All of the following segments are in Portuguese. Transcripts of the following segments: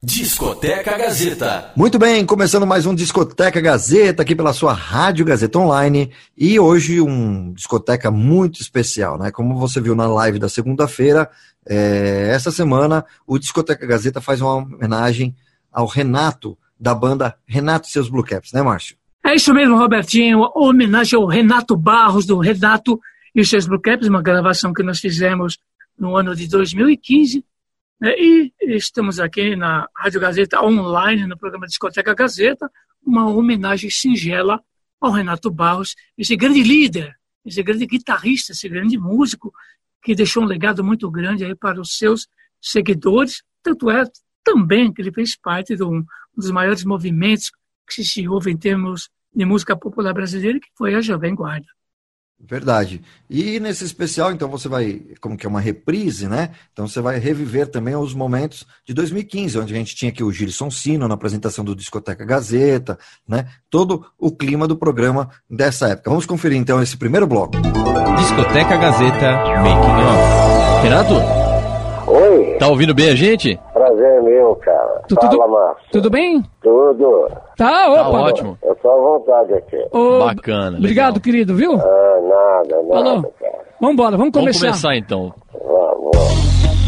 Discoteca Gazeta. Muito bem, começando mais um Discoteca Gazeta aqui pela sua Rádio Gazeta Online e hoje um discoteca muito especial, né? Como você viu na live da segunda-feira, é, essa semana o Discoteca Gazeta faz uma homenagem ao Renato da banda Renato e seus Blue Caps, né, Márcio? É isso mesmo, Robertinho. Uma homenagem ao Renato Barros do Renato e seus Blue Caps, uma gravação que nós fizemos no ano de 2015 né? E estamos aqui na Rádio Gazeta Online, no programa Discoteca Gazeta, uma homenagem singela ao Renato Barros, esse grande líder, esse grande guitarrista, esse grande músico, que deixou um legado muito grande aí para os seus seguidores. Tanto é também que ele fez parte de um dos maiores movimentos que se houve em termos de música popular brasileira, que foi a Jovem Guarda. Verdade. E nesse especial, então, você vai, como que é uma reprise, né? Então você vai reviver também os momentos de 2015, onde a gente tinha aqui o Gilson Sino na apresentação do Discoteca Gazeta, né? Todo o clima do programa dessa época. Vamos conferir então esse primeiro bloco. Discoteca Gazeta Making Off. Renato? Tá ouvindo bem a gente? Prazer é meu, cara. Tu, Fala, tudo, Márcio. tudo bem? Tudo. Tá, opa. Tá ótimo. Eu tô à vontade aqui. Ô, Bacana, Obrigado, legal. querido, viu? Ah, nada, nada, Falou. cara. Vamos embora, vamos Vamos começar. começar então. Vamos.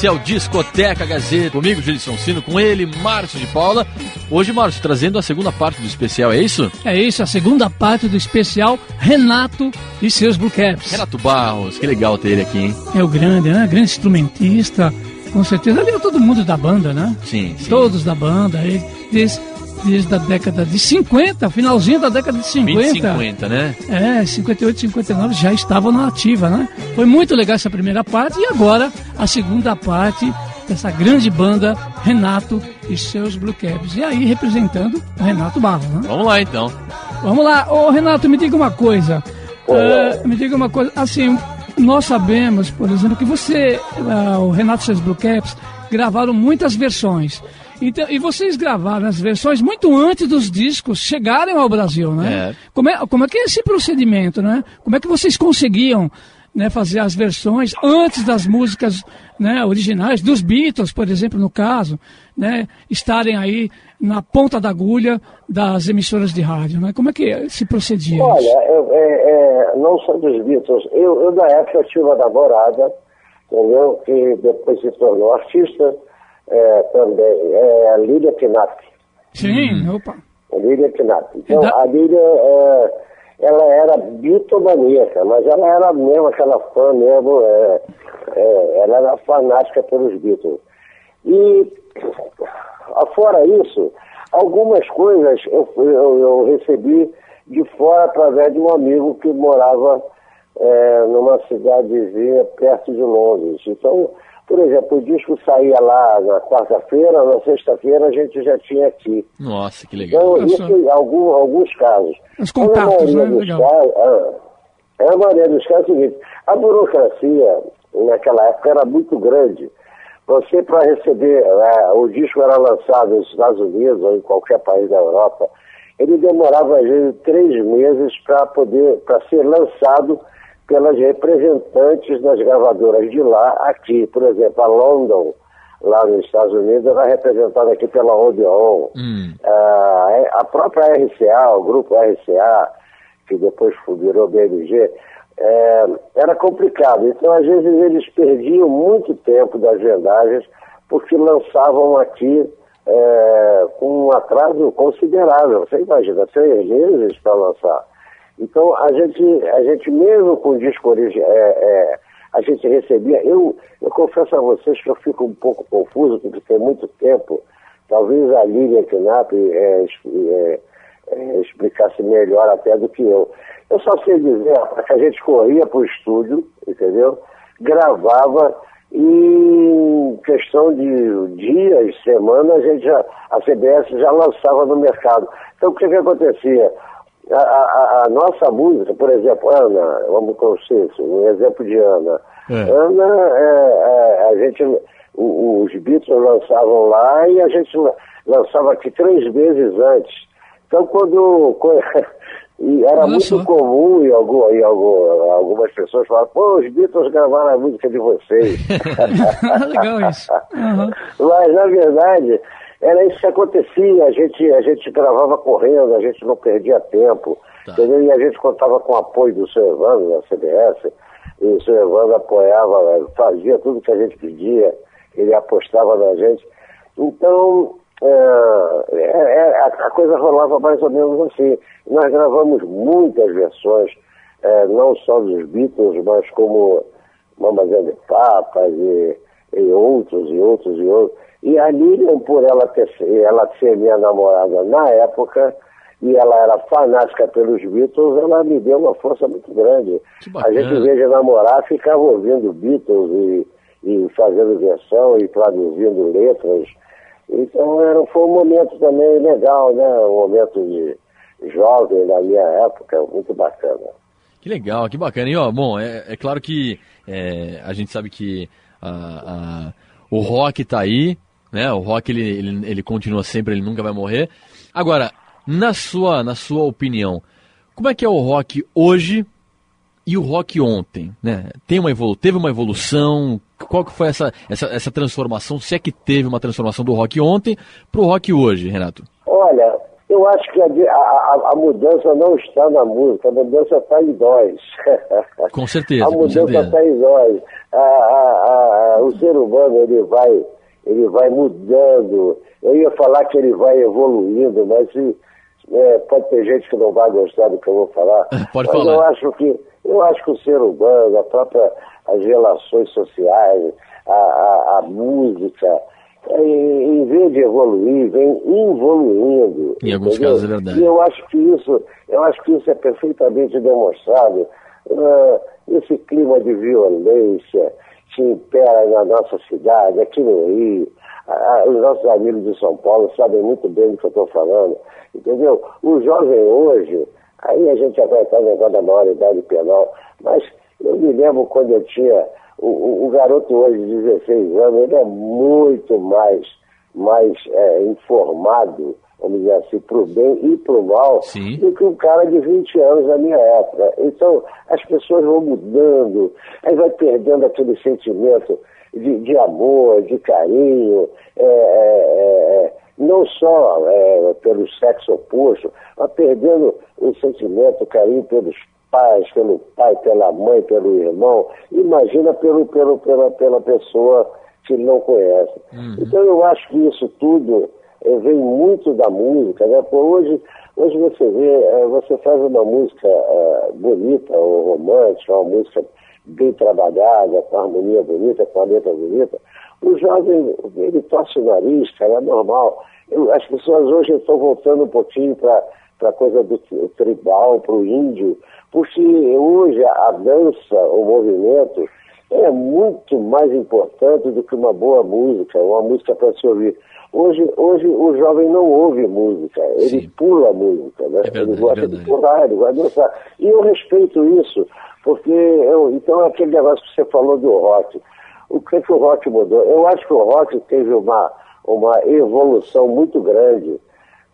Esse é o Discoteca Gazeta. Comigo, Gilson Sino, com ele, Márcio de Paula. Hoje, Márcio, trazendo a segunda parte do especial, é isso? É isso, a segunda parte do especial Renato e seus Blue Caps. Renato Barros, que legal ter ele aqui, hein? É o grande, né? Grande instrumentista, com certeza. Ali é todo mundo da banda, né? Sim, sim. Todos da banda, aí, desde, desde a década de 50, finalzinho da década de 50. 20 50, né? É, 58, 59 já estavam na ativa, né? Foi muito legal essa primeira parte e agora a segunda parte dessa grande banda Renato e seus Blue Caps. E aí representando o Renato Barros, né? Vamos lá então. Vamos lá, ô Renato, me diga uma coisa. Eh, me diga uma coisa, assim, nós sabemos, por exemplo, que você, ah, o Renato e seus Blue Caps, gravaram muitas versões. Então, e vocês gravaram as versões muito antes dos discos chegarem ao Brasil, né? É. Como, é, como é que é esse procedimento, né? Como é que vocês conseguiam né, fazer as versões antes das músicas né, originais, dos Beatles, por exemplo, no caso, né, estarem aí na ponta da agulha das emissoras de rádio, né? Como é que se procedia? Olha, isso? eu, é, é, não sou dos Beatles. Eu, eu, na época, tive uma namorada, entendeu? Que depois se tornou artista é, também. É a Lídia Knapp. Sim, opa. A Lídia Knapp. Então, da- a Lídia, é, ela era bitomaníaca, mas ela era mesmo aquela fã mesmo, é, é, ela era fanática pelos Beatles. E, fora isso, algumas coisas eu, eu, eu recebi de fora através de um amigo que morava é, numa cidadezinha perto de Londres. Então, por exemplo, o disco saía lá na quarta-feira, na sexta-feira a gente já tinha aqui. Nossa, que legal. Então, isso em algum, alguns casos. Os contatos, a maioria né? dos Legal. casos, ah, a maioria dos casos é o seguinte, a burocracia naquela época era muito grande. Você, para receber, eh, o disco era lançado nos Estados Unidos ou em qualquer país da Europa, ele demorava às vezes três meses para poder, para ser lançado pelas representantes das gravadoras de lá, aqui, por exemplo, a London, lá nos Estados Unidos, era representada aqui pela Odeon. Hum. Uh, a própria RCA, o grupo RCA, que depois virou BMG, é, era complicado. Então, às vezes, eles perdiam muito tempo das vendagens porque lançavam aqui é, com um atraso considerável. Você imagina, seis meses para lançar. Então, a gente, a gente mesmo com o disco original, é, é, a gente recebia. Eu, eu confesso a vocês que eu fico um pouco confuso, porque tem muito tempo. Talvez a Lilian Knapp é, é, é, explicasse melhor até do que eu. Eu só sei dizer que a gente corria para o estúdio, entendeu? Gravava e em questão de dias, semanas, a, gente a CBS já lançava no mercado. Então o que, que acontecia? A, a, a nossa música, por exemplo, Ana, vamos conhecer um exemplo de Ana. É. Ana, é, é, a gente, os Beatles lançavam lá e a gente lançava aqui três vezes antes. Então quando, quando era Nossa. muito comum e, algum, e algum, algumas pessoas falavam, pô, os Beatles gravaram a música de vocês. Legal isso. Uhum. Mas, na verdade, era isso que acontecia. A gente, a gente gravava correndo, a gente não perdia tempo. Tá. Entendeu? E a gente contava com o apoio do seu Evandro, da CBS. E o seu Evandro apoiava, fazia tudo que a gente pedia. Ele apostava na gente. Então, é, é, é, a coisa rolava mais ou menos assim. Nós gravamos muitas versões, é, não só dos Beatles, mas como Mamazé de Papas e, e, outros, e outros, e outros. E a Lilian, por ela, ter, ela ser minha namorada na época, e ela era fanática pelos Beatles, ela me deu uma força muito grande. A gente, em vez de namorar, ficava ouvindo Beatles e, e fazendo versão e traduzindo letras. Então era, foi um momento também legal, né? Um momento de jovem da minha época, muito bacana. Que legal, que bacana. E ó, bom, é, é claro que é, a gente sabe que a, a, o rock está aí, né? O rock ele, ele, ele continua sempre, ele nunca vai morrer. Agora, na sua, na sua opinião, como é que é o rock hoje e o rock ontem, né? Tem uma evolu teve uma evolução? Qual que foi essa, essa, essa transformação? Se é que teve uma transformação do rock ontem para o rock hoje, Renato? Olha, eu acho que a, a, a, mudança não está na música, a mudança está em nós. Com certeza. a mudança está em nós. o ser humano ele vai, ele vai mudando. Eu ia falar que ele vai evoluindo, mas é, pode ter gente que não vai gostar do que eu vou falar. Pode mas falar. eu acho que eu acho que o ser humano, a própria, as relações sociais, a, a, a música, é, em, em vez de evoluir, vem evoluindo. Em alguns entendeu? casos é verdade. E eu acho que isso, eu acho que isso é perfeitamente demonstrado. Uh, esse clima de violência que impera na nossa cidade, aqui no Rio. Os nossos amigos de São Paulo sabem muito bem do que eu estou falando. Entendeu? O jovem hoje Aí a gente no negócio da maioridade penal. Mas eu me lembro quando eu tinha. O, o, o garoto hoje de 16 anos, ele é muito mais, mais é, informado, vamos dizer assim, para o bem e para o mal, Sim. do que um cara de 20 anos na minha época. Então, as pessoas vão mudando, aí vai perdendo aquele sentimento de, de amor, de carinho. É, é, é não só é, pelo sexo oposto, mas perdendo o sentimento, o carinho pelos pais, pelo pai, pela mãe, pelo irmão, imagina pelo, pelo, pela, pela pessoa que não conhece. Uhum. Então eu acho que isso tudo vem muito da música, né? Porque hoje, hoje você vê, é, você faz uma música é, bonita ou romântica, uma música bem trabalhada, com harmonia bonita, com a letra bonita, o jovem, ele torce o nariz, cara, é normal. Eu, as pessoas hoje estão voltando um pouquinho para a coisa do tribal, para o índio, porque hoje a dança, o movimento, é muito mais importante do que uma boa música, uma música para se ouvir. Hoje, hoje o jovem não ouve música, ele Sim. pula música, né? É verdade, ele gosta é de pular, ele gosta de dançar. E eu respeito isso, porque eu, então é aquele negócio que você falou do rock. O que, que o rock mudou? Eu acho que o rock teve uma, uma evolução muito grande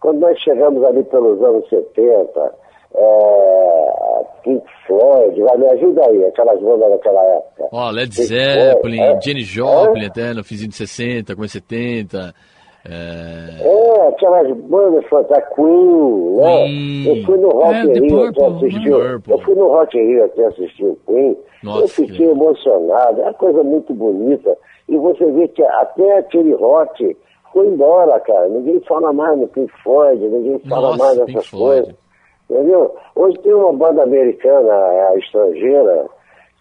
quando nós chegamos ali pelos anos 70, é, Pink Floyd, vai, me ajuda aí, aquelas bandas daquela época. Ó, Led Pink Zeppelin, Floyd, é. Jenny Joplin, até no finzinho de 60, começo de 70. É... É, aquelas bandas fantásticas, Queen, né? Queen. Eu fui no Rock É, Rio até assistir. né? Eu fui no Rock Rio até assistir o Queen. Nossa, eu fiquei que- emocionado, é uma coisa muito bonita. E você vê que até aquele rock foi embora, cara. Ninguém fala mais no Pink Floyd, ninguém fala Nossa, mais Pink nessas Floyd. Entendeu? Hoje tem uma banda americana, a estrangeira,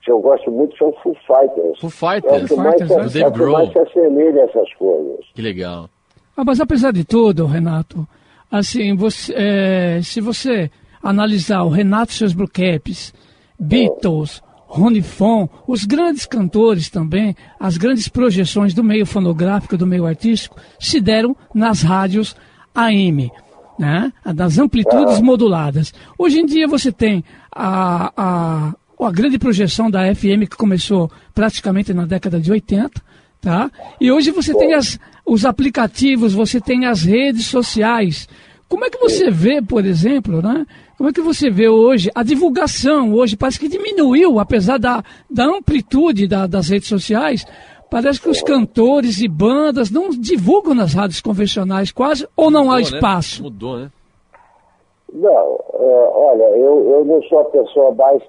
que eu gosto muito, são Foo Fighters. Foo É Fighters, que mais, Fighters, se- né? do é que mais se assemelha a essas coisas. Que legal. Ah, mas apesar de tudo, Renato, assim, você, é, se você analisar o Renato e seus Blue Caps, Beatles, Ronnie Fon, os grandes cantores também, as grandes projeções do meio fonográfico, do meio artístico, se deram nas rádios AM, né? das amplitudes moduladas. Hoje em dia você tem a, a, a grande projeção da FM que começou praticamente na década de 80, tá? E hoje você tem as, os aplicativos, você tem as redes sociais. Como é que você vê, por exemplo, né? Como é que você vê hoje a divulgação hoje parece que diminuiu, apesar da, da amplitude da- das redes sociais. Parece que os cantores e bandas não divulgam nas rádios convencionais quase, ou não há Mudou, né? espaço. Mudou, né? Não, é, olha, eu, eu não sou a pessoa mais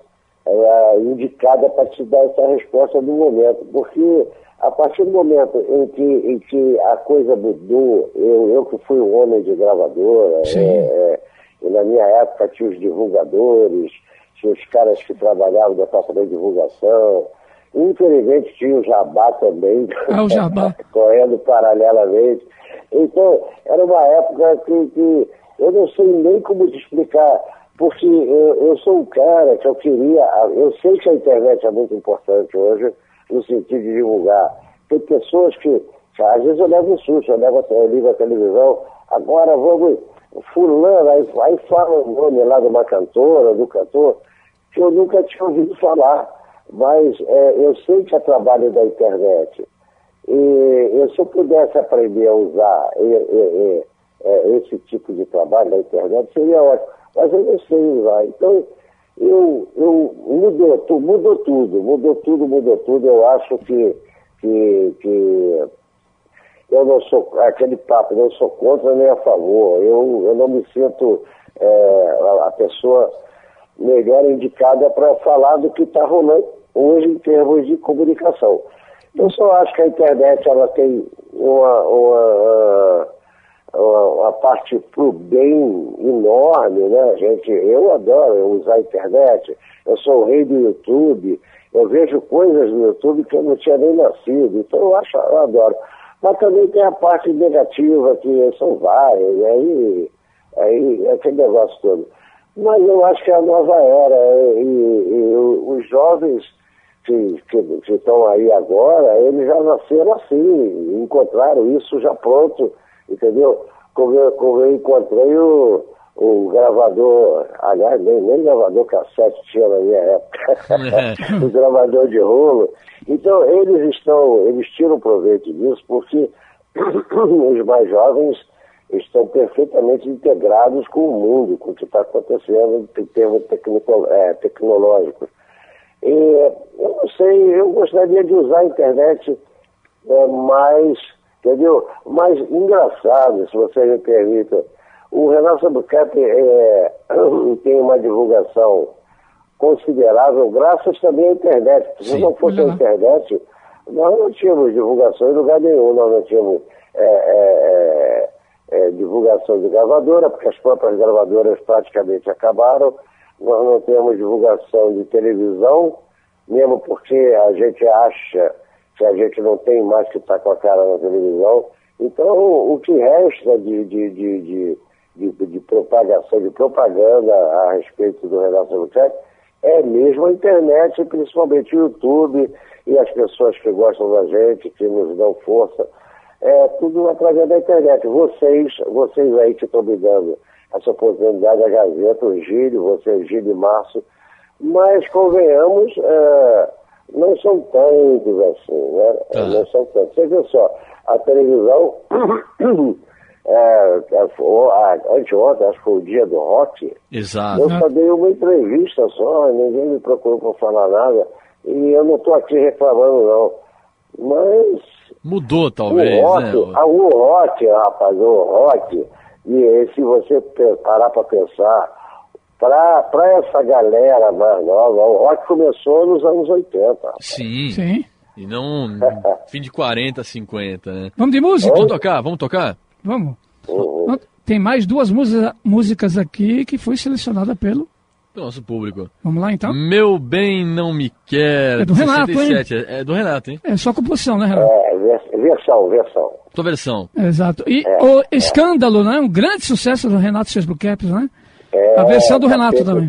é, indicada para te dar essa resposta no momento, porque a partir do momento em que, em que a coisa mudou, eu, eu que fui um homem de gravadora, é, é, e na minha época tinha os divulgadores, tinha os caras que trabalhavam no departamento de divulgação, infelizmente tinha o Jabá também, Ah, o Jabá. correndo paralelamente. Então, era uma época que, que eu não sei nem como te explicar, porque eu, eu sou um cara que eu queria, eu sei que a internet é muito importante hoje, no sentido de divulgar. Tem pessoas que, às vezes eu levo um susto, eu, levo, eu ligo a televisão, agora vamos, fulano, aí, aí fala o nome lá de uma cantora, do cantor, que eu nunca tinha ouvido falar, mas é, eu sei que é trabalho da internet. E eu, se eu pudesse aprender a usar e- e- e- é, esse tipo de trabalho na internet, seria ótimo. Mas eu não sei usar. Então, eu, eu mudou, tu- mudou tudo, mudou tudo, mudou tudo. Eu acho que, que, que eu não sou aquele papo, não sou contra nem a favor. Eu, eu não me sinto é, a, a pessoa melhor indicada para falar do que está rolando hoje em termos de comunicação. Eu só acho que a internet ela tem uma, uma, uma, uma parte para o bem enorme, né, gente? Eu adoro usar a internet, eu sou o rei do YouTube, eu vejo coisas no YouTube que eu não tinha nem nascido, então eu acho, eu adoro. Mas também tem a parte negativa, que são várias, e aí, aí é aquele negócio todo. Mas eu acho que é a nova era, e, e os jovens que, que, que estão aí agora, eles já nasceram assim, encontraram isso já pronto, entendeu? Como eu, como eu encontrei o, o gravador, aliás, nem, nem gravador cassete tinha na minha época, o gravador de rolo. Então, eles estão, eles tiram proveito disso porque os mais jovens estão perfeitamente integrados com o mundo, com o que está acontecendo em termos tecnico, é, tecnológicos. E, eu não sei, eu gostaria de usar a internet é, mais, entendeu? Mais engraçado, se você me permita. O Renato Sabucap é, tem uma divulgação considerável, graças também à internet. Se Sim. não fosse a internet, nós não tínhamos divulgação em lugar nenhum, nós não tínhamos é, é, é, divulgação de gravadora, porque as próprias gravadoras praticamente acabaram. Nós não temos divulgação de televisão, mesmo porque a gente acha que a gente não tem mais que estar com a cara na televisão. Então, o que resta de, de, de, de, propagação, de propaganda a respeito do Renato Albuquerque é mesmo a internet, principalmente o YouTube e as pessoas que gostam da gente, que nos dão força. É tudo através da internet. Vocês, vocês aí que estão me dando essa oportunidade, a Gazeta, o Gílio, você, Gílio e Márcio, mas convenhamos, é, não são tantos assim, né? Tá. Não são tantos. Você vê só, a televisão, é, é, a- anteontem, acho que foi o dia do rock, Exato. eu só dei uma entrevista só, ninguém me procurou para falar nada. E eu não estou aqui reclamando, não. Mas Mudou, o talvez, rock, né? o rock, rapaz, o rock, e, se você parar para pensar, para essa galera mais nova, o rock começou nos anos 80. Sim. Sim. E não fim de 40, 50, né? Vamos de música? Vamos tocar? Vamos tocar? Vamos. Tem mais duas música- músicas aqui que foi selecionada pelo. Do nosso público. Vamos lá então? Meu bem não me quer. É do Renato, hein? 67. É, é do Renato, hein? É só composição, né, Renato? É, vers- versão, versão. Tua versão. Exato. E É, o Escândalo, né? Um grande sucesso do Renato Seus Blue Caps, né? É, A versão do Renato também.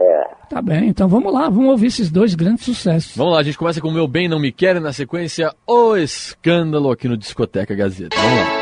É. Tá bem, então vamos lá, vamos ouvir esses dois grandes sucessos. Vamos lá, a gente começa com Meu Bem Não Me Quer e na sequência O Escândalo aqui no Discoteca Gazeta. Vamos lá.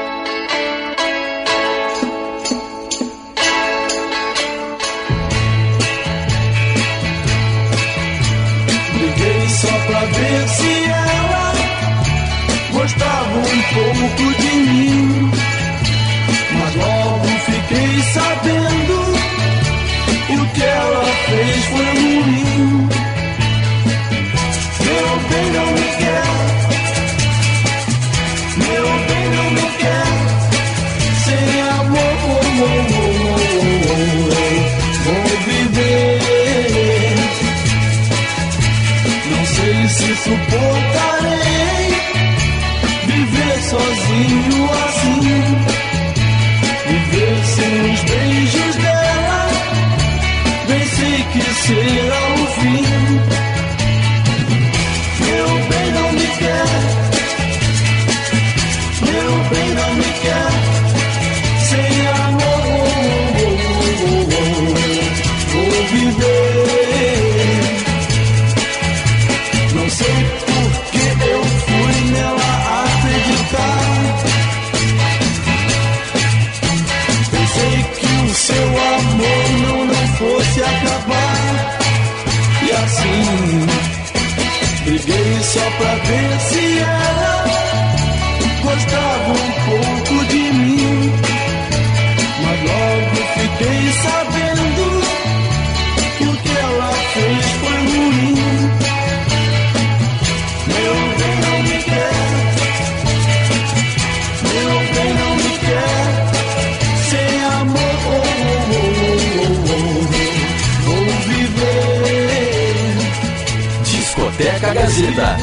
Suportarei viver sozinho assim. Viver sem os beijos dela, bem sei que será Gazeta.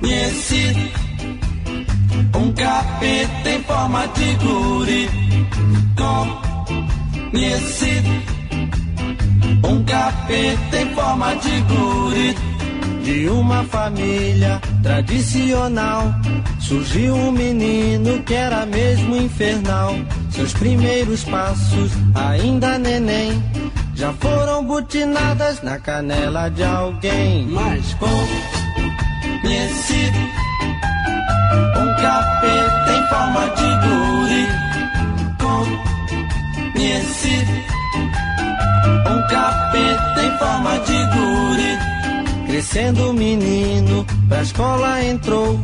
Conheci um capeta em forma de guri. Conheci um capeta em forma de guri. De uma família tradicional surgiu um menino que era mesmo infernal. Seus primeiros passos, ainda neném, já foram butinadas na canela de alguém. Mas conheci um capeta em forma de guri. Conheci um capeta em forma de guri. Crescendo o menino, pra escola entrou.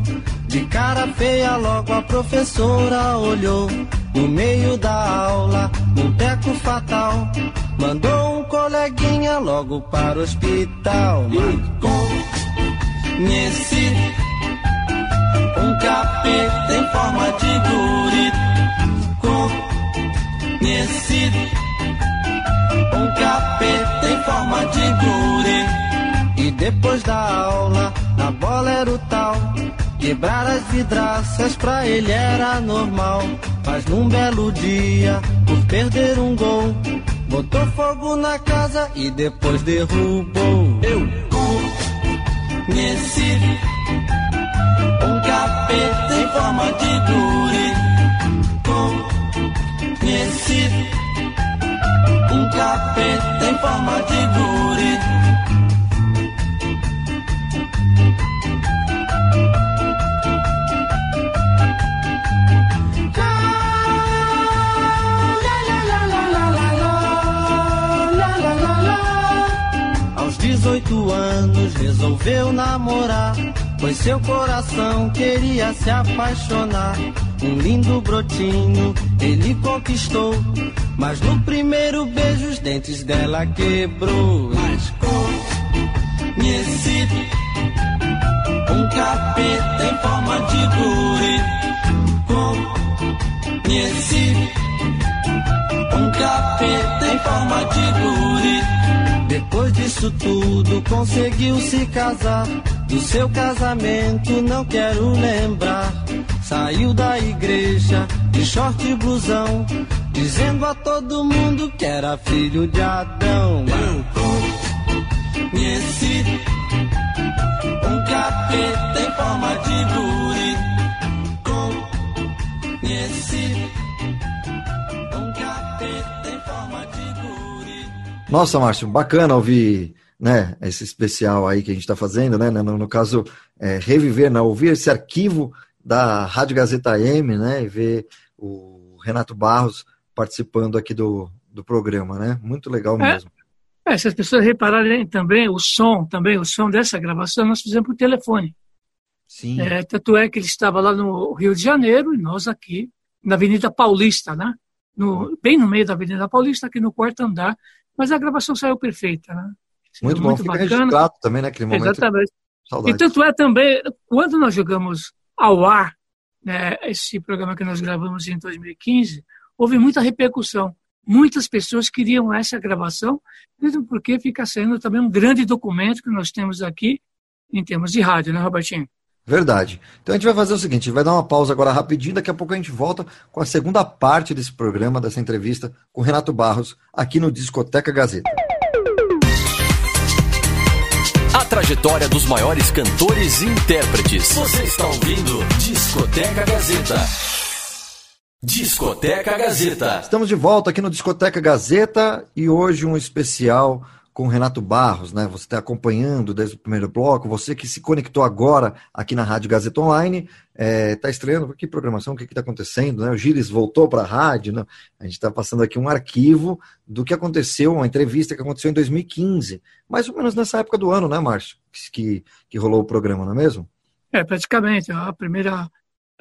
De cara feia, logo a professora olhou. No meio da aula, um teco fatal. Mandou um coleguinha logo para o hospital. Conheci um capeta em forma de guri. Conheci um capeta em forma de guri. Depois da aula, a bola era o tal. Quebrar as vidraças pra ele era normal. Mas num belo dia, por perder um gol, botou fogo na casa e depois derrubou. Eu conheci um capeta em forma de guri. Conheci um capeta em forma de guri. Anos resolveu namorar, pois seu coração queria se apaixonar. Um lindo brotinho ele conquistou, mas no primeiro beijo os dentes dela quebrou. Lascou, conheci um capeta em forma de guri. Conheci um capeta em forma de guri. Disso tudo, conseguiu se casar. Do seu casamento não quero lembrar. Saiu da igreja de short e blusão, dizendo a todo mundo que era filho de Adão. Eu conheci um capeta em forma de guri. Nossa, Márcio, bacana ouvir né, esse especial aí que a gente está fazendo, né? No, no caso, é, reviver, né, ouvir esse arquivo da Rádio Gazeta M, né? E ver o Renato Barros participando aqui do, do programa, né? Muito legal é. mesmo. É, se as pessoas repararem também, o som, também, o som dessa gravação, nós fizemos por telefone. Sim. É, tanto é que ele estava lá no Rio de Janeiro e nós aqui, na Avenida Paulista, né? No, bem no meio da Avenida Paulista, aqui no quarto andar, mas a gravação saiu perfeita, né? Muito, muito bom, fica bacana. também, né? Aquele momento. Exatamente. Saudade. E tanto é também, quando nós jogamos ao ar, né, esse programa que nós gravamos em 2015, houve muita repercussão. Muitas pessoas queriam essa gravação, mesmo porque fica sendo também um grande documento que nós temos aqui em termos de rádio, né, Robertinho? Verdade. Então a gente vai fazer o seguinte, a gente vai dar uma pausa agora rapidinho, daqui a pouco a gente volta com a segunda parte desse programa, dessa entrevista com Renato Barros, aqui no Discoteca Gazeta. A trajetória dos maiores cantores e intérpretes. Você está ouvindo Discoteca Gazeta. Discoteca Gazeta. Estamos de volta aqui no Discoteca Gazeta e hoje um especial com o Renato Barros, né? Você está acompanhando desde o primeiro bloco, você que se conectou agora aqui na Rádio Gazeta Online, está é, tá estreando, que programação, o que está acontecendo, né? O Gilles voltou para a rádio, né? A gente está passando aqui um arquivo do que aconteceu, uma entrevista que aconteceu em 2015, mais ou menos nessa época do ano, né, Márcio? Que, que rolou o programa, não é mesmo? É, praticamente. A primeira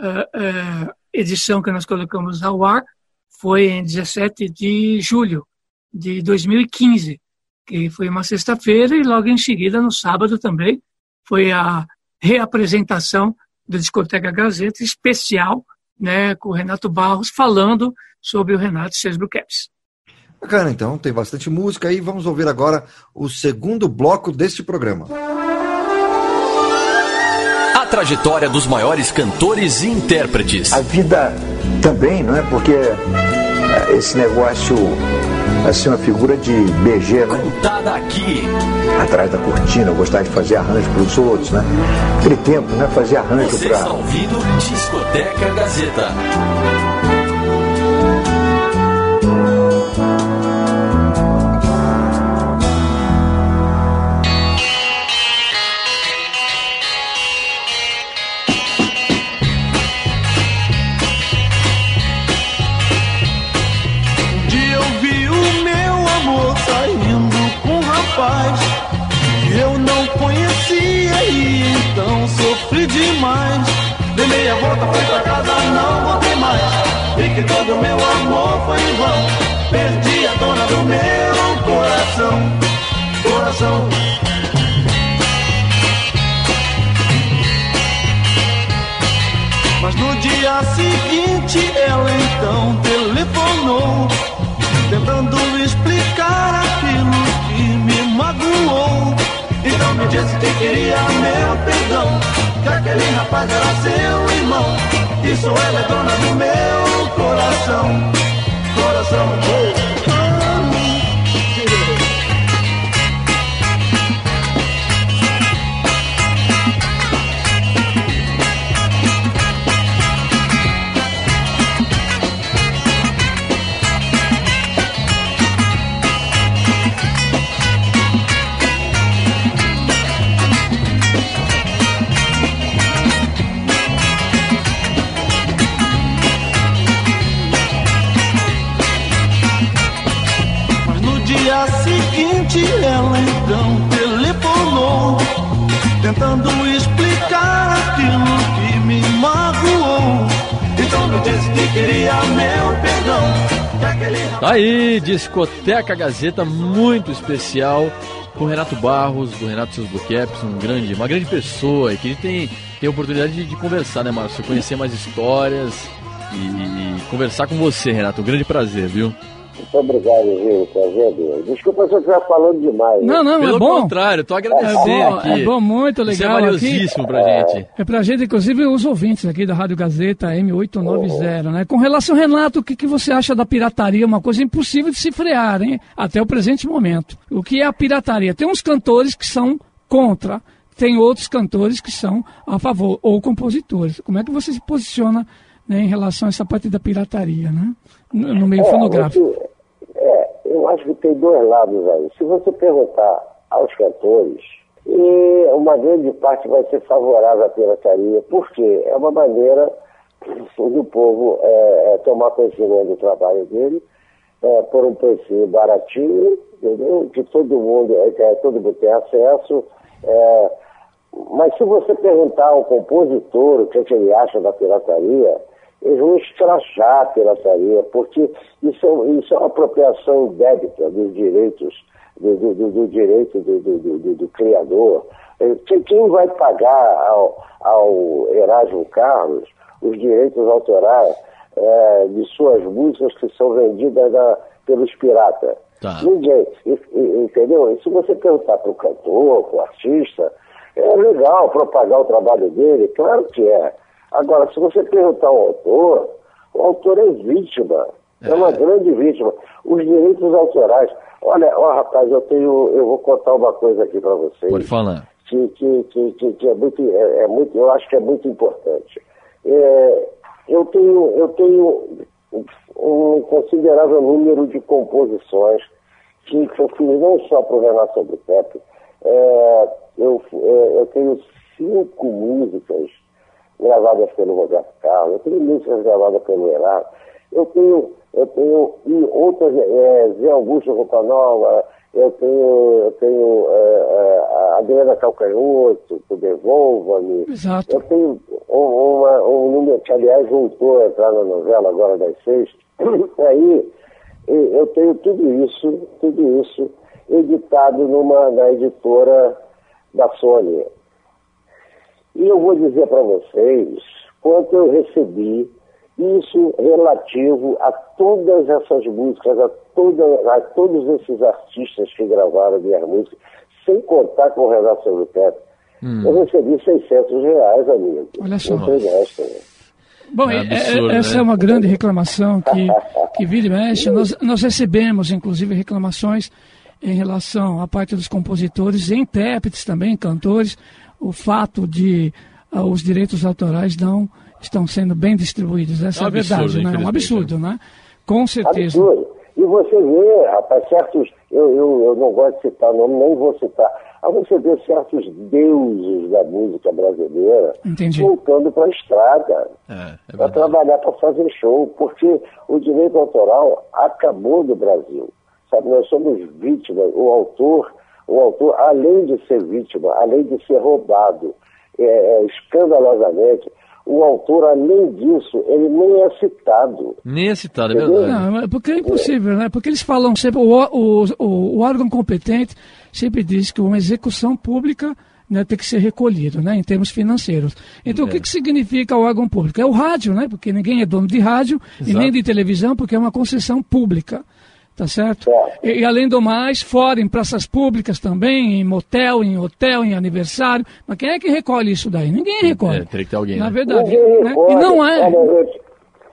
uh, uh, edição que nós colocamos ao ar foi em 17 de julho de 2015 que foi uma sexta-feira, e logo em seguida, no sábado também, foi a reapresentação da Discoteca Gazeta especial, né, com o Renato Barros falando sobre o Renato Cesbro Caps. Bacana, então, tem bastante música aí. Vamos ouvir agora o segundo bloco deste programa. A trajetória dos maiores cantores e intérpretes. A vida também, não é? Porque esse negócio assim, uma figura de BG, né? Contada aqui. Atrás da cortina, eu gostava de fazer arranjo para os outros, né? Aquele tempo, né? Fazer arranjo para. Você está ouvindo Discoteca Gazeta. Demais. Dei meia volta, fui pra casa, não voltei mais. E que todo meu amor foi em vão. Perdi a dona do meu coração, coração. Mas no dia seguinte ela então telefonou, tentando explicar aquilo que me magoou. Então me disse que queria meu perdão que aquele rapaz era seu irmão. Isso ela é dona do meu coração, coração. chorou, aí, Discoteca Gazeta, muito especial com Renato Barros, do Renato Seus Caps, um grande, uma grande pessoa e que a gente tem, tem a oportunidade de, de conversar, né, Márcio? Conhecer mais histórias e, e, conversar com você, Renato. Um grande prazer, viu? Muito obrigado, Gil. Prazer, Deus. Desculpa se eu estiver falando demais. Não, não, Pelo é bom. contrário, tô agradecendo é bom, aqui. É bom, muito legal. Isso é valiosíssimo aqui. pra gente. É pra gente, inclusive, os ouvintes aqui da Rádio Gazeta M890, né? Com relação, Renato, o que, que você acha da pirataria? Uma coisa impossível de se frear, hein? Até o presente momento. O que é a pirataria? Tem uns cantores que são contra, tem outros cantores que são a favor, ou compositores. Como é que você se posiciona né, em relação a essa parte da pirataria, né? No, meio É, fonográfico. você- é, eu acho que tem dois lados aí. Se você perguntar aos cantores, e uma grande parte vai ser favorável à pirataria, porque é uma maneira do povo é, é, tomar conhecimento do trabalho dele é, por um preço baratinho, entendeu? que todo mundo, é, que todo mundo tem acesso. é, mas se você perguntar ao compositor o que, é que ele acha da pirataria, vão escrachar a pirataria, porque isso é, isso é uma apropriação indébita dos direitos, do, do, do- do direito do, do- do- do- do criador. Eh, Quem, vai pagar ao, ao Erasmo Carlos os direitos autorais eh, de suas músicas que são vendidas pelos piratas? Tá. Ninguém, entendeu? E se você perguntar para o cantor, para o artista, é legal propagar o trabalho dele, claro que é. Agora, se você perguntar ao autor, o autor é vítima, é, uma grande vítima. Os direitos autorais. Olha, ó, rapaz, eu tenho, eu vou contar uma coisa aqui para vocês Pode falar. que, que, que, que, é, muito, é, é muito, eu acho que é muito importante. É, eu tenho, eu tenho um considerável número de composições que, que eu fiz não só para o Renato Sobretepe, é, eu, é, eu tenho cinco músicas gravadas pelo Roberto Carlos, eu tenho músicas gravadas pelo Herado, eu tenho, eu tenho e outras, é, Zé Augusto Roupa Nova, eu tenho, eu tenho é, é, a Adriana Calcanhoto, o Devolva-me, eu tenho um, uma, um número que, aliás, voltou a entrar na novela agora das seis. Aí eu tenho tudo isso, tudo isso editado numa, na editora da Sony. E eu vou dizer para vocês quanto eu recebi isso relativo a todas essas músicas, a, toda, a todos esses artistas que gravaram minhas músicas, sem contar com o Renato Sobreteto. Eu recebi 600 reais, amigo. Olha só. Não tem resto, né? Bom, É é- é- absurdo, essa né? é uma grande reclamação que, que vira e mexe. Nós, nós recebemos, inclusive, reclamações em relação à parte dos compositores intérpretes também, cantores, o fato de ah, os direitos autorais não estão sendo bem distribuídos. Essa É um é verdade, absurdo, né? É um absurdo, né? Com certeza. Absurdo. E você vê, rapaz, certos. Eu, eu, eu não gosto de citar nome, nem vou citar. Mas você vê certos deuses da música brasileira Entendi. voltando para a estrada É, é para verdade. trabalhar para fazer show, porque o direito autoral acabou no Brasil. Sabe, nós somos vítimas. O autor, o autor, além de ser vítima, além de ser roubado é, é, escandalosamente, o autor, além disso, ele nem é citado. Nem é citado, é verdade. Não, é porque é impossível, né? Porque eles falam sempre, o, o, o, o órgão competente sempre diz que uma execução pública né, tem que ser recolhido, né, em termos financeiros. Então, o que, que significa o órgão público? É o rádio, né? Porque ninguém é dono de rádio e Exato. nem de televisão, porque é uma concessão pública. Tá certo? Certo. E, e, além do mais, fora em praças públicas também, em motel, em hotel, em aniversário. Mas quem é que recolhe isso daí? Ninguém recolhe. É, teria que ter alguém, Na né? verdade. Né? E não é. Olha, eu,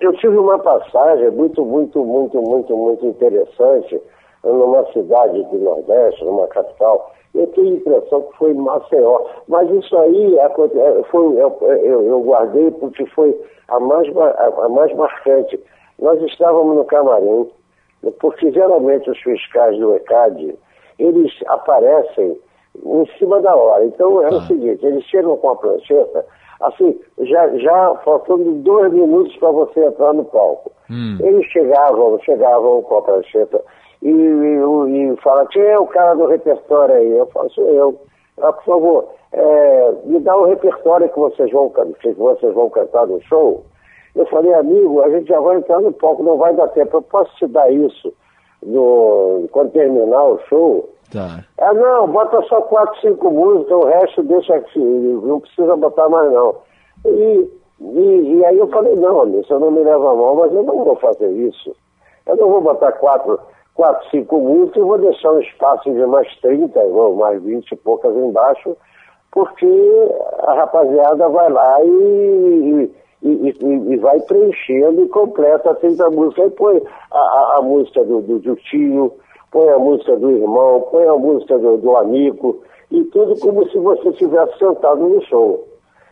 eu tive uma passagem muito, muito, muito, muito, muito interessante numa cidade do Nordeste, numa capital. Eu tenho a impressão que foi em Maceió. Mas isso aí é, foi, eu, eu, eu guardei porque foi a mais, ma- a, a mais marcante. Nós estávamos no camarim, porque geralmente os fiscais do ECAD, eles aparecem em cima da hora. Então é o Tá. seguinte, eles chegam com a prancheta, assim, já, já faltando dois minutos para você entrar no palco. Hum. Eles chegavam, chegavam com a prancheta e, e, e falam, quem é o cara do repertório aí? Eu falo, sou eu. ah, por favor, é, me dá o repertório que vocês, vão, que vocês vão cantar no show. Eu falei, amigo, a gente já vai entrar no palco, não vai dar tempo. Eu posso te dar isso no, quando terminar o show? Tá. Ah, não, bota só quatro, cinco músicas, o resto deixa aqui, não precisa botar mais não. E, e, e aí eu falei, não, amigo, você não me leva a mão, mas eu não vou fazer isso. Eu não vou botar quatro, quatro cinco músicas e vou deixar um espaço de mais 30, ou mais 20 e poucas embaixo, porque a rapaziada vai lá e, e, e, e vai preenchendo e completa 30 músicas. Aí põe a, a, a música do, do, do, tio, põe a música do irmão, põe a música do, do amigo, e tudo como se você estivesse sentado no show.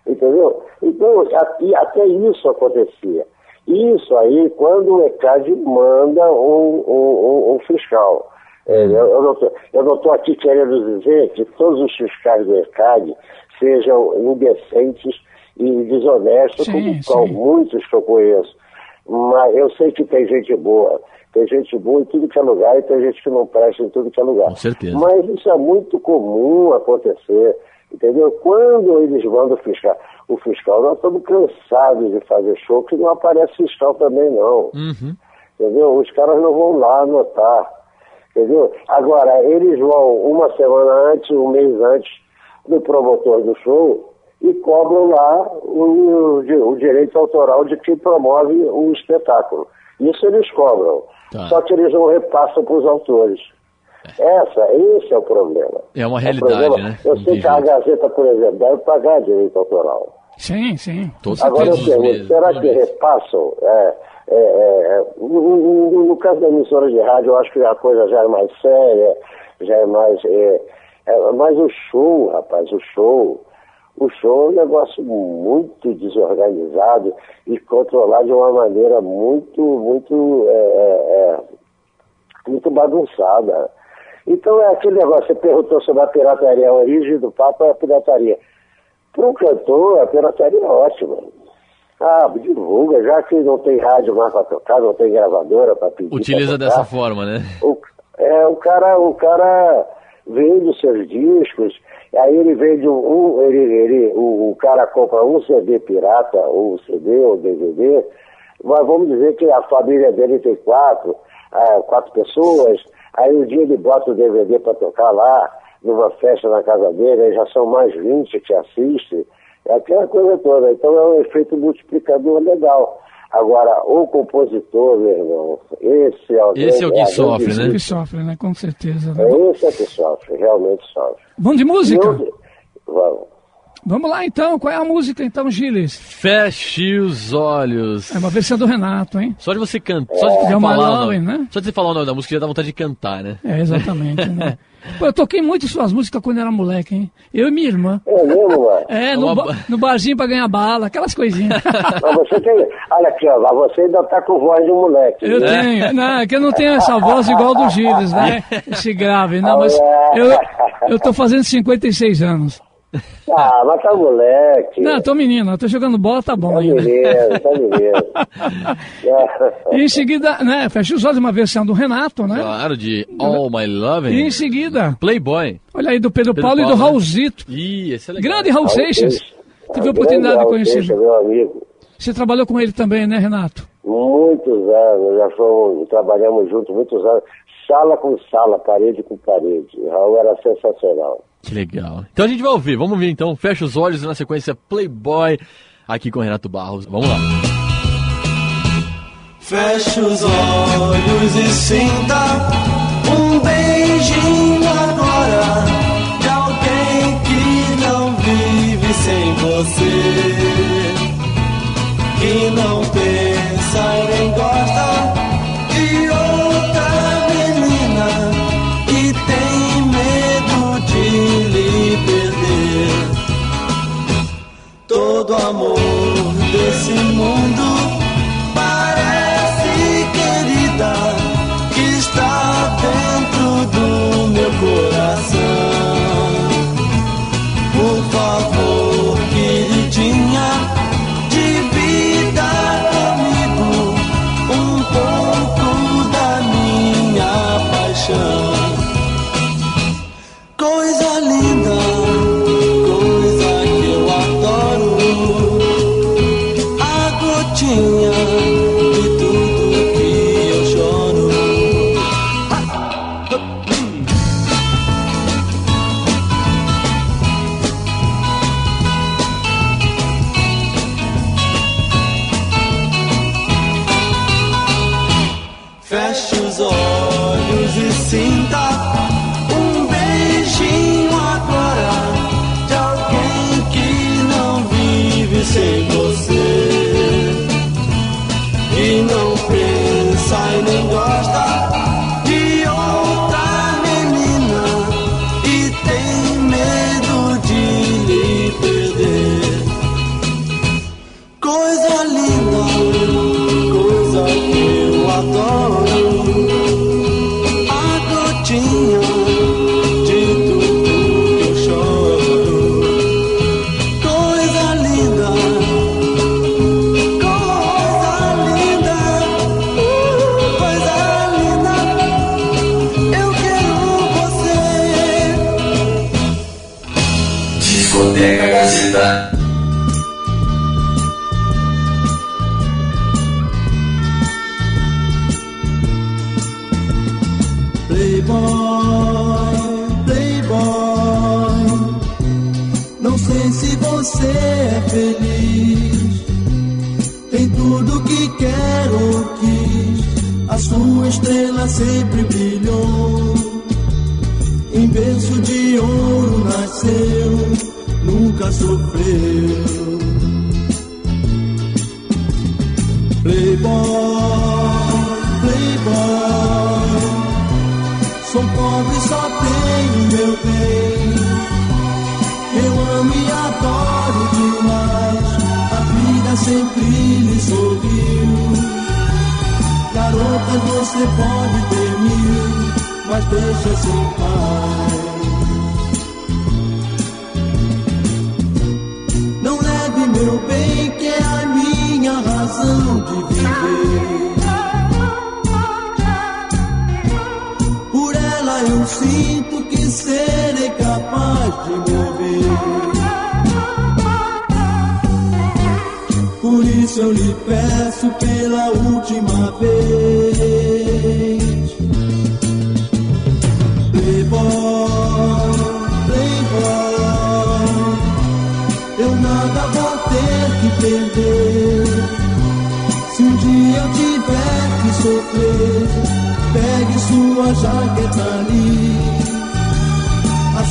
Entendeu? Então, e até isso acontecia. Isso aí, quando o ECAD manda um, um, um fiscal. É, eu não estou aqui querendo dizer que todos os fiscais do ECAD sejam indecentes e desonestos, sim, como sim. muitos que eu conheço. Mas eu sei que tem gente boa. Tem gente boa em tudo que é lugar e tem gente que não presta em tudo que é lugar. Com certeza. Mas isso é muito comum acontecer. Entendeu? Quando eles mandam fiscal, o fiscal, nós estamos cansados de fazer show que não aparece fiscal também, não. Uhum. Entendeu? Os caras não vão lá anotar. Entendeu? Agora, eles vão uma semana antes, um mês antes do promotor do show e cobram lá o, o, o direito autoral de quem promove o espetáculo. Isso eles cobram. Tá. Só que eles não repassam para os autores. Essa, esse é o problema. É uma realidade, problema, né? Eu sei que a Gazeta, por exemplo, deve pagar direito autoral. Sim, sim. Todos Agora eu pergunto, será que repassam? É, é, é, no, no, no, caso da emissora de rádio, eu acho que a coisa já é mais séria, já é mais. É, é, mas o show, rapaz, o show. O show é um negócio muito desorganizado e controlado de uma maneira muito, muito, é, é, é muito bagunçada. Então é aquele negócio, você perguntou sobre a pirataria, a origem do papo é a pirataria. Para um cantor, a pirataria é ótima. Ah, divulga, já que não tem rádio mais para tocar, não tem gravadora para pedir. Utiliza dessa forma, né? O, é, o cara, o cara vende os seus discos, aí ele vende um, ele, ele, o, o cara compra um CD pirata, ou um CD, ou DVD, mas vamos dizer que a família dele tem quatro, ah, quatro pessoas, aí um dia ele bota o DVD para tocar lá, numa festa na casa dele, aí já são mais 20 que assistem, é aquela coisa toda. Então é um efeito multiplicador legal. Agora, o compositor, meu irmão, esse é o, esse é o que é sofre, né? Esse é que sofre, né? Com certeza. Né? É esse é que sofre, realmente sofre. Vamos de música? Eu... Vamos. Vamos lá então, qual é a música então, Gilles? Feche os olhos. É uma versão do Renato, hein? Só de você cantar, só de você É falar, o Lowen, nome- né? só de você falar o nome da música já dá vontade de cantar, né? É, exatamente. né? Pô, eu toquei muito suas músicas quando era moleque, hein? Eu e minha irmã. É mesmo, mano? É, É no, ba- no barzinho pra ganhar bala, aquelas coisinhas. Mas você tem. Olha aqui, ó, você ainda tá com voz de moleque. Eu tenho. Não, é que eu não tenho essa voz igual do Gilles, né? Esse grave. Não, mas eu, eu tô fazendo 56 anos. Ah, mas tá moleque. Não, tô menino, eu tô jogando bola, tá bom Tá ainda. beleza, tá beleza. E em seguida, né, fecha os olhos, uma versão do Renato, né? Claro, de All My E Loving. em seguida, Playboy. olha aí, do Pedro, Pedro Paulo, e do Paulo, né? Raulzito. Ih, esse é legal. Grande Raul Raul Seixas. Seixas. Tive a oportunidade de conhecer. Seixas, meu amigo. Você trabalhou com ele também, né, Renato? Muitos anos, já fomos, trabalhamos juntos muitos anos, sala com sala, parede com parede. Raul era sensacional. Que legal. Então a gente vai ouvir, vamos ver então. Fecha os olhos na sequência Playboy aqui com Renato Barros. Vamos lá. Feche os olhos e sinta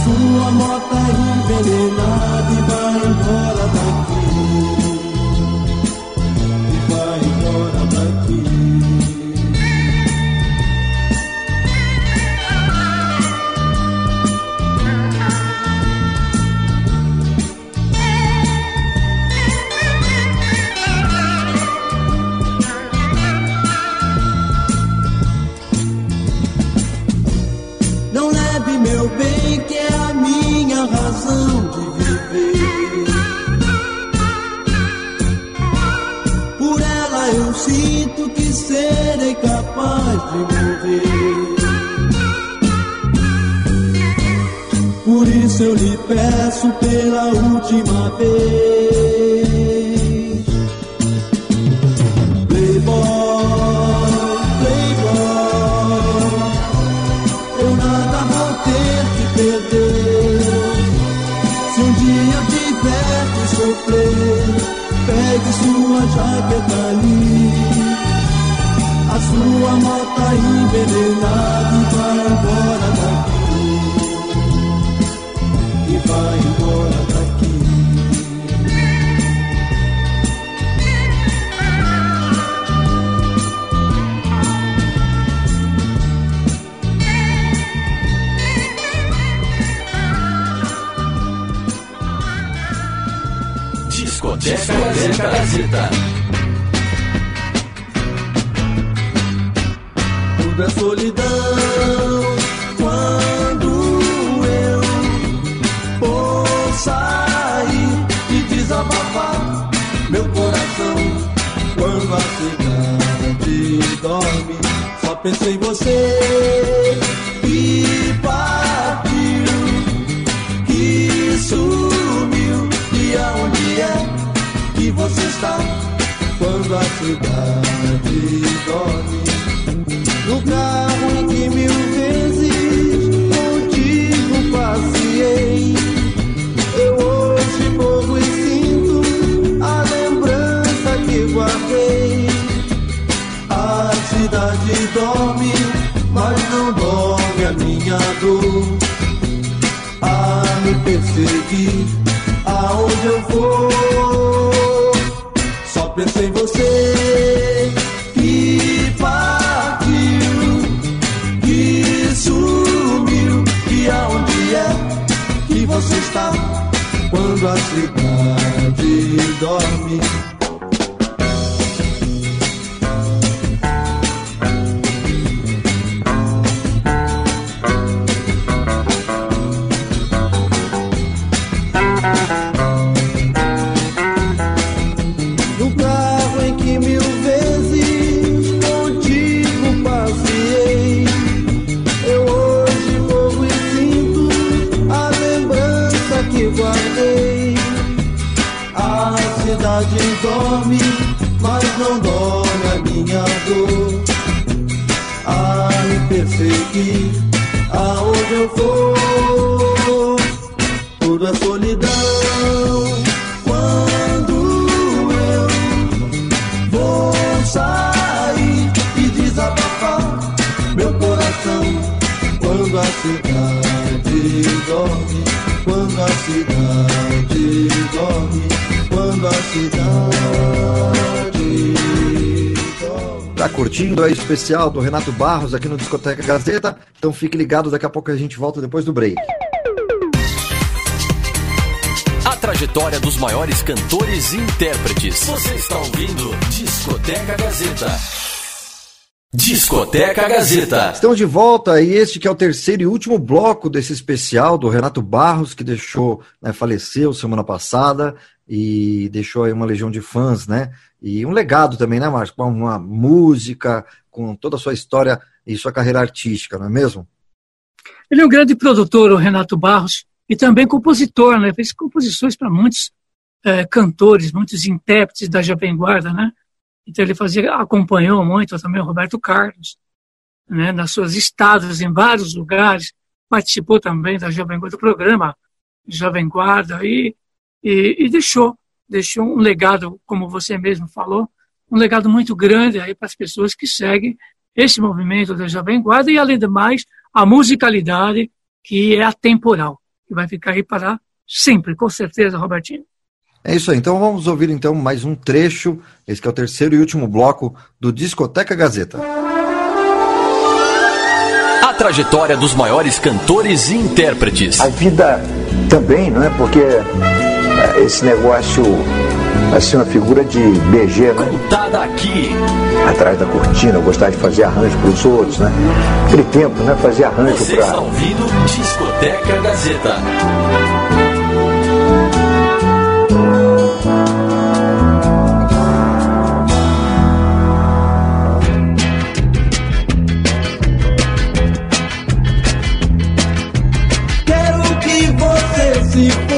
sua mota riverenada e vai embora daqui. dorme. Só pensei em você e partiu, que sumiu. E aonde é que você está quando a cidade dorme? No carro em que mil vezes contigo passei. Eu hoje morro e sinto a lembrança que guardei cidade dorme, mas não dorme a minha dor. A me perseguir, aonde eu vou, só penso em você. Que partiu, que sumiu, que aonde é que você está quando a cidade dorme? Tá curtindo aí o especial do Renato Barros aqui no Discoteca Gazeta? Então fique ligado, daqui a pouco a gente volta depois do break. A trajetória dos maiores cantores e intérpretes. Você está ouvindo Discoteca Gazeta. Discoteca Gazeta. Estamos de volta e este que é o terceiro e último bloco desse especial do Renato Barros, que deixou, né, faleceu semana passada e deixou aí uma legião de fãs, né? E um legado também, né, Márcio? Com uma música, com toda a sua história e sua carreira artística, não é mesmo? Ele é um grande produtor, o Renato Barros, e também compositor, né? Fez composições para muitos eh, cantores, muitos intérpretes da Jovem Guarda, né? Então ele fazia, acompanhou muito também o Roberto Carlos, né? Nas suas estadas em vários lugares, participou também da Jovem Guarda, do programa Jovem Guarda e, e, e deixou, deixou um legado, como você mesmo falou, um legado muito grande aí para as pessoas que seguem esse movimento da Jovem Guarda e além do mais a musicalidade que é atemporal que vai ficar aí para sempre, com certeza, Robertinho. É isso aí, então vamos ouvir então mais um trecho, esse que é o terceiro e último bloco do Discoteca Gazeta. A trajetória dos maiores cantores e intérpretes. A vida também, não é? Porque esse negócio, assim, uma figura de BG, né? Aqui. Atrás da cortina, eu gostava de fazer arranjo para os outros, né? Aquele tempo, né? Fazer arranjo Você para. está ouvindo Discoteca Gazeta. Quero que você se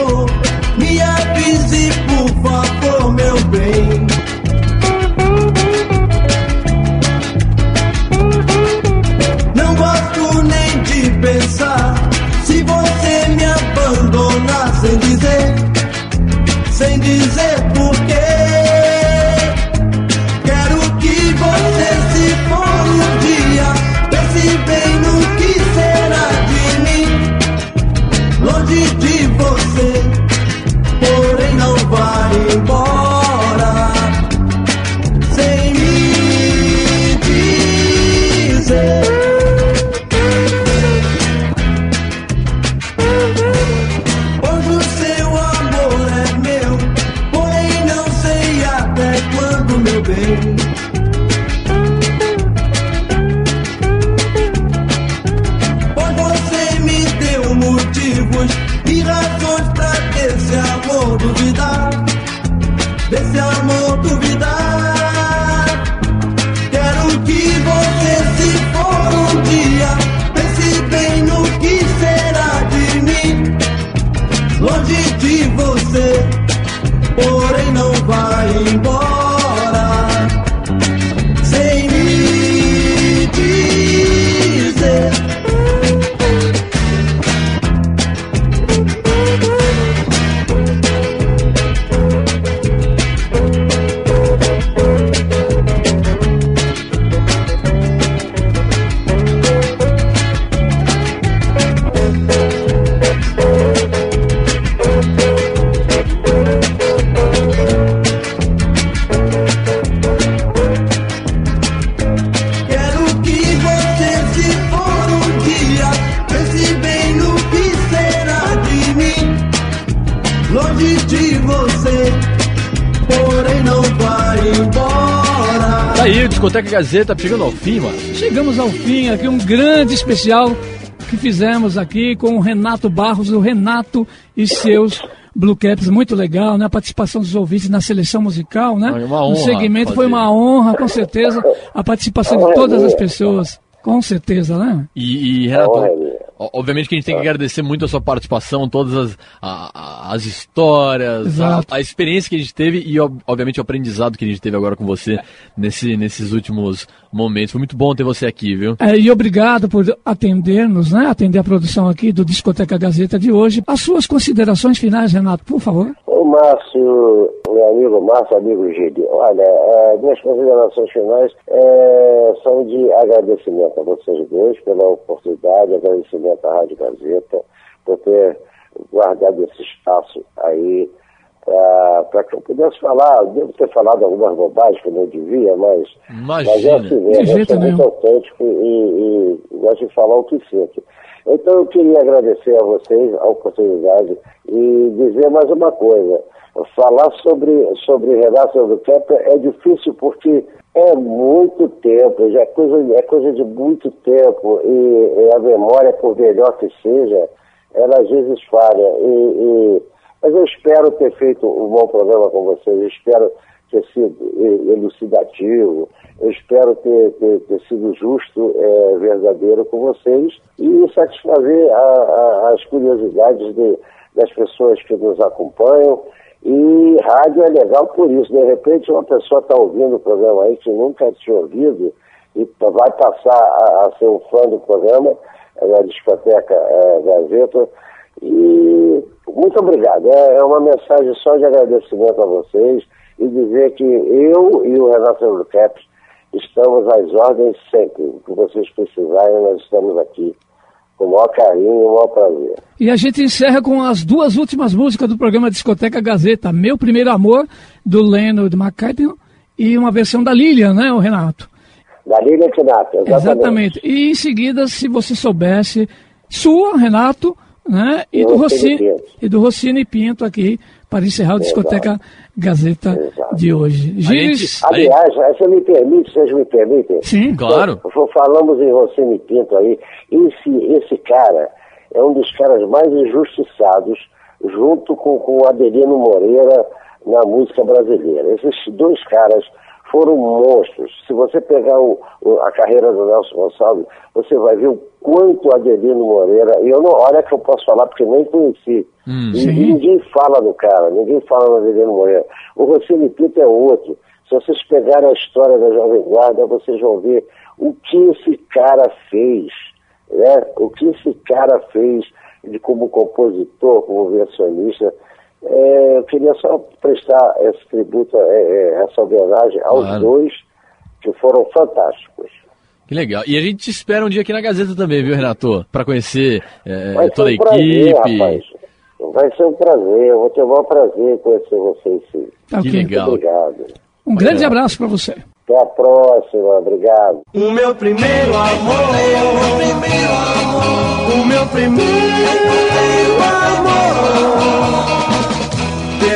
Discoteca Gazeta chegando ao fim, mano. Chegamos ao fim aqui, um grande especial que fizemos aqui com o Renato Barros, o Renato e seus Blue Caps, muito legal, né? A participação dos ouvintes na seleção musical, né? Foi uma No honra segmento foi uma honra, com certeza, a participação de todas as pessoas. Com certeza, né? E, e Renato, obviamente que a gente tem que agradecer muito a sua participação, todas as, a, as histórias, a, a, experiência que a gente teve e, obviamente, o aprendizado que a gente teve agora com você nesse, nesses últimos momentos. Foi muito bom ter você aqui, viu? É, e obrigado por atender-nos, né? Atender a produção aqui do Discoteca Gazeta de hoje. As suas considerações finais, Renato, por favor. O Márcio, meu amigo Márcio, amigo Gide, olha, é, minhas considerações finais é, são de agradecimento a vocês dois pela oportunidade, agradecimento à Rádio Gazeta por ter guardado esse espaço aí para que eu pudesse falar, devo ter falado algumas bobagens que eu não devia, mas, mas é assim mesmo, eu sou muito autêntico e, e, gosto de falar o que sinto. Então eu queria agradecer a vocês a oportunidade e dizer mais uma coisa. Falar sobre, sobre Renato Albuquerque é difícil porque é muito tempo, já é coisa, é coisa de muito tempo e, e a memória, por melhor que seja, ela às vezes falha. E, e, mas eu espero ter feito um bom programa com vocês, eu espero ter sido elucidativo, eu espero ter, ter, ter sido justo, é, verdadeiro com vocês e satisfazer a, a, as curiosidades de, das pessoas que nos acompanham. E rádio é legal por isso. De repente, uma pessoa está ouvindo o programa aí que nunca tinha ouvido e vai passar a, a ser um fã do programa, é, da discoteca é, Gazeta. E muito obrigado. É, é uma mensagem só de agradecimento a vocês e dizer que eu e o Renato Eurocaps estamos às ordens sempre. O que vocês precisarem, nós estamos aqui com o maior carinho e o maior prazer. E a gente encerra com as duas últimas músicas do programa Discoteca Gazeta, Meu Primeiro Amor, do Leonard McCartney, e uma versão da Lilian, né, o Renato? Da Lilian Tinato, exatamente. exatamente. E em seguida, se você soubesse, sua, Renato, né, e, do Rossini, e do Rossini Pinto aqui, para encerrar o Discoteca Gazeta Exato. de hoje. Gires... Aliás, se me permite, vocês me permitem? Sim, claro. Falamos em Rossini Pinto aí. Esse, esse cara é um dos caras mais injustiçados, junto com, com o Adelino Moreira na música brasileira. Esses dois caras foram monstros. Se você pegar o, o, a carreira do Nelson Gonçalves, você vai ver o quanto Adelino Moreira, e eu não, olha que eu posso falar porque nem conheci. Hum, e, ninguém fala do cara, ninguém fala do Adelino Moreira. O Rossini Pinto é outro. Se vocês pegarem a história da Jovem Guarda, vocês vão ver o que esse cara fez, né? O que esse cara fez de como compositor, como versionista. É, eu queria só prestar esse tributo, é, é, essa homenagem aos claro. dois que foram fantásticos. Que legal. E a gente te espera um dia aqui na Gazeta também, viu, Renato? Para conhecer é, toda a equipe. Rapaz. Vai ser um prazer, eu vou ter o maior prazer conhecer vocês sim. Okay. Que legal. Obrigado. Um grande abraço para você. Até a próxima, obrigado. O meu primeiro amor, o meu primeiro amor, o meu primeiro amor.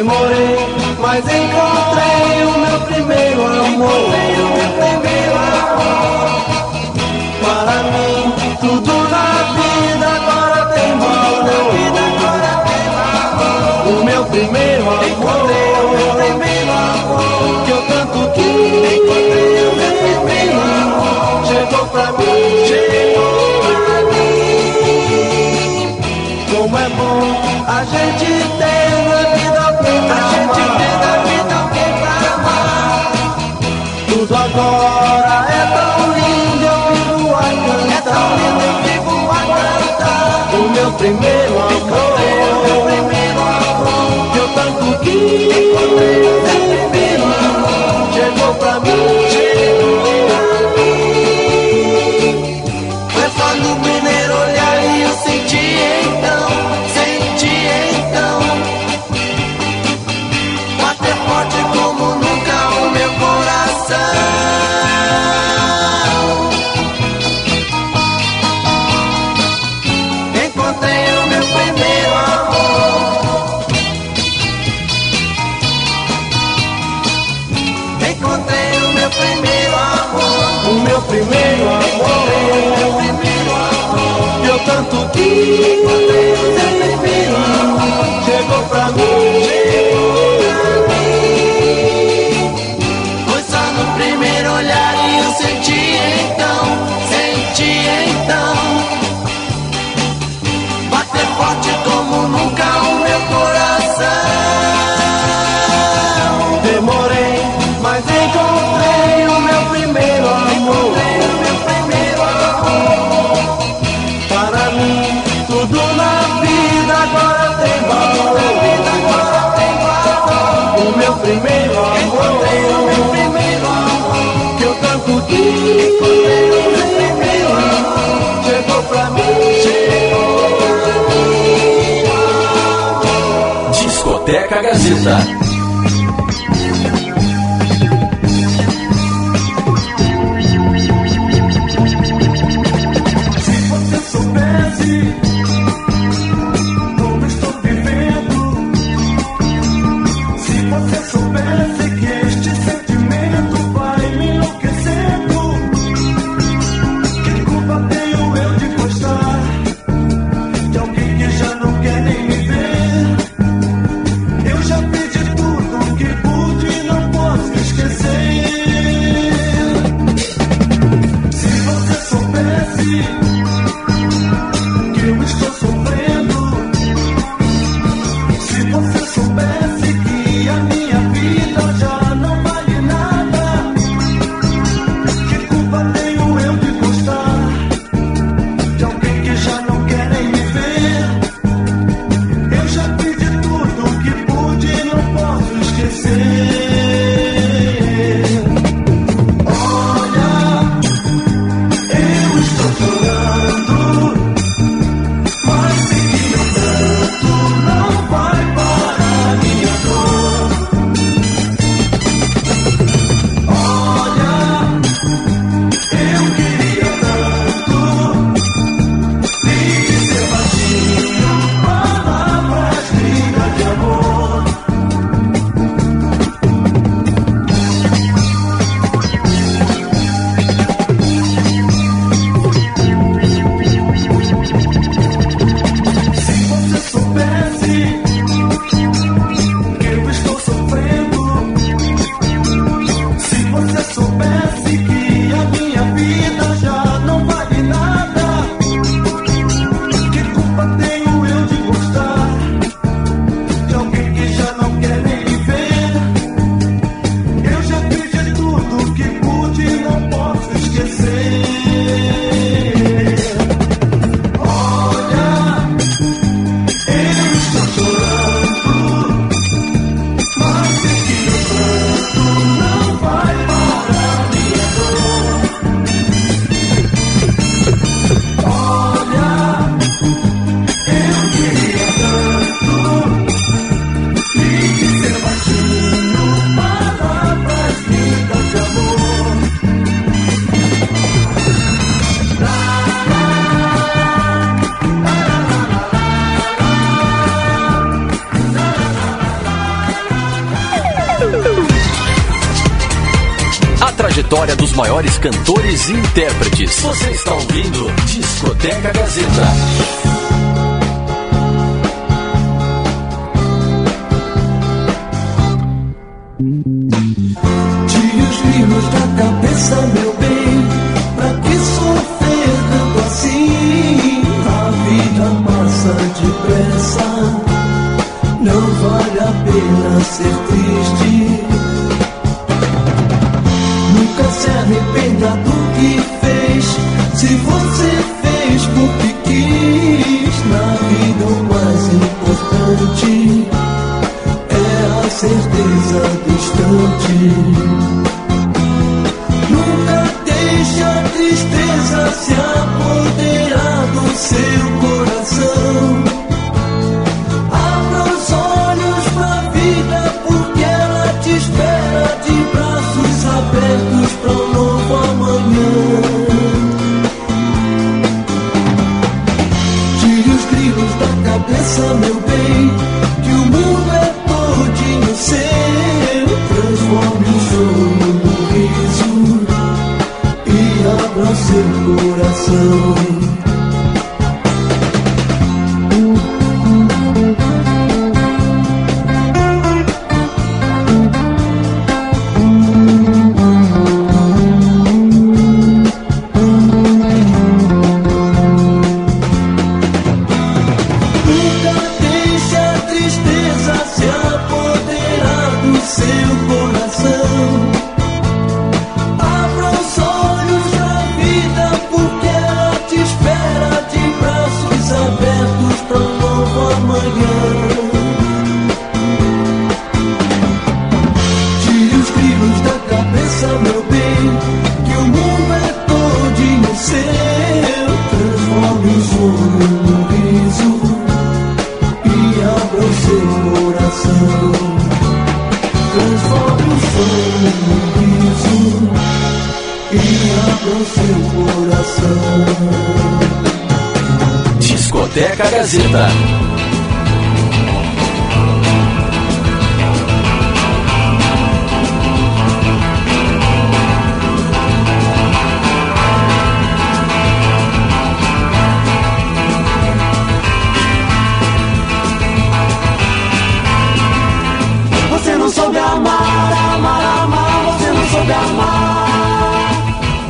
Demorei, mas encontrei o meu primeiro amor. Para mim, tudo na vida agora tem valor. O meu primeiro amor. Encontrei o meu primeiro amor. Que eu tanto quis. Encontrei o meu primeiro amor. Chegou pra mim. Chegou pra mim. Como é bom a gente ter primeiro amor, que eu tanto quis. Meu primeiro amor, chegou pra mim, Biblioteca Gazeta. Tire os livros da cabeça, meu bem. Pra que sofrer tanto assim? A vida passa depressa. Não vale a pena ser triste. Nunca se arrependa do que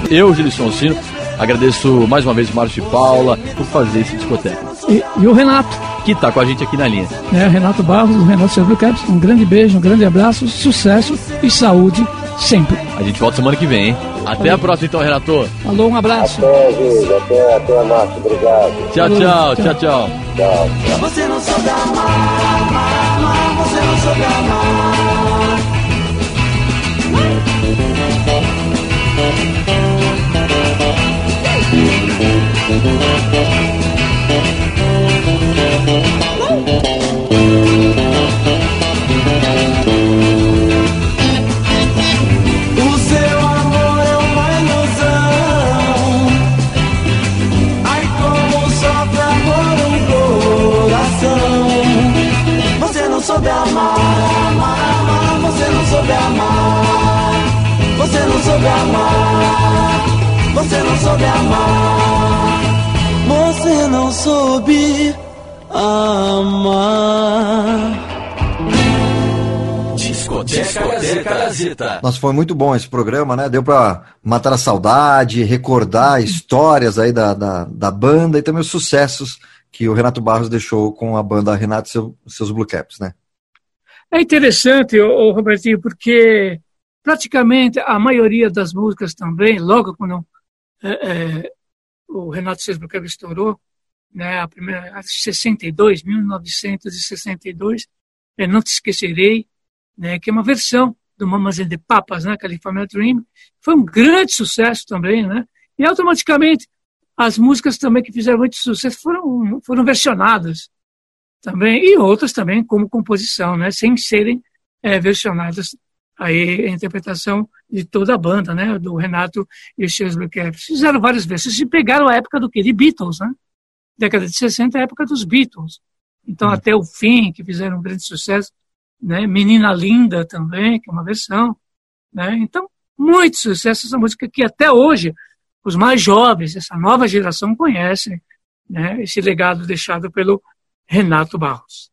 Eu, Gilson Sino, agradeço mais uma vez o Márcio e Paula por fazer esse discoteca. E, e o Renato, Que tá com a gente aqui na linha. né? Renato Barros, do Renato Blue Caps. Um grande beijo, um grande abraço, sucesso e saúde sempre. A gente volta semana que vem, hein? Até a próxima então, Renato. Falou, um abraço. Até, Gil, até, até a Márcio, obrigado. Tchau, tchau, tchau, tchau. Tchau, tchau. Você não soube amar, amar, amar, você não soube amar. Você não soube amar. Você não soube amar. Você não soube amar. Discoteca Gazeta. Nossa, foi muito bom esse programa, né? Deu pra matar a saudade, recordar histórias aí da, da, da banda e também os sucessos que o Renato Barros deixou com a banda Renato e seu, seus Blue Caps, né? É interessante, ô, ô, Robertinho, porque praticamente a maioria das músicas também, logo quando é, é, o Renato Sesbruck estourou, né, a primeira, a 62, 1962, é Não Te Esquecerei, né, que é uma versão do Mamas and the Papas, né, California Dream, foi um grande sucesso também, né, e automaticamente as músicas também que fizeram muito sucesso foram, foram versionadas também, e outras também como composição, né, sem serem é, versionadas aí a interpretação de toda a banda, né, do Renato e os seus Blue Caps. Fizeram várias versões e pegaram a época do que? De Beatles, né? Década de 60 é a época dos Beatles. Então, até o fim, que fizeram um grande sucesso, né? Menina Linda também, que é uma versão, né? Então, muito sucesso essa música que até hoje os mais jovens, essa nova geração conhecem, né? Esse legado deixado pelo Renato Barros.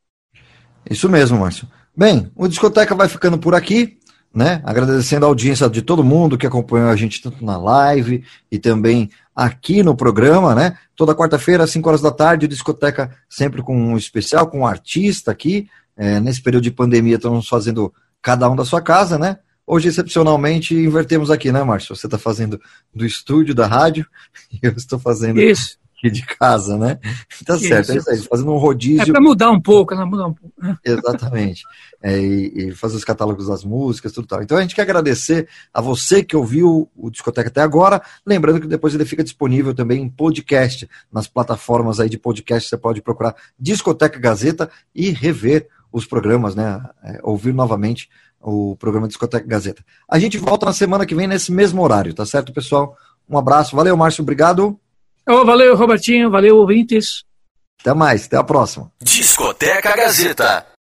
Isso mesmo, Márcio. Bem, o Discoteca vai ficando por aqui, né? Agradecendo a audiência de todo mundo que acompanhou a gente tanto na live e também aqui no programa, né? Toda quarta-feira, às 5 horas da tarde, Discoteca sempre com um especial, com um artista aqui. É, nesse período de pandemia, estamos fazendo cada um da sua casa, né? Hoje, excepcionalmente, invertemos aqui, né, Márcio? Você está fazendo do estúdio da rádio e eu estou fazendo Isso. Aqui de casa, né? Tá certo, é isso aí, fazendo um rodízio. É para mudar um pouco, né? Mudar um pouco. Exatamente. É, e, e fazer os catálogos das músicas, tudo tal. Então a gente quer agradecer a você que ouviu o Discoteca até agora. Lembrando que depois ele fica disponível também em podcast, nas plataformas aí de podcast. Você pode procurar Discoteca Gazeta e rever os programas, né? É, ouvir novamente o programa Discoteca Gazeta. A gente volta na semana que vem nesse mesmo horário, tá certo, pessoal? Um abraço. Valeu, Márcio. Obrigado. Oh, valeu, Robertinho. Valeu, ouvintes. Até mais. Até a próxima. Discoteca Gazeta.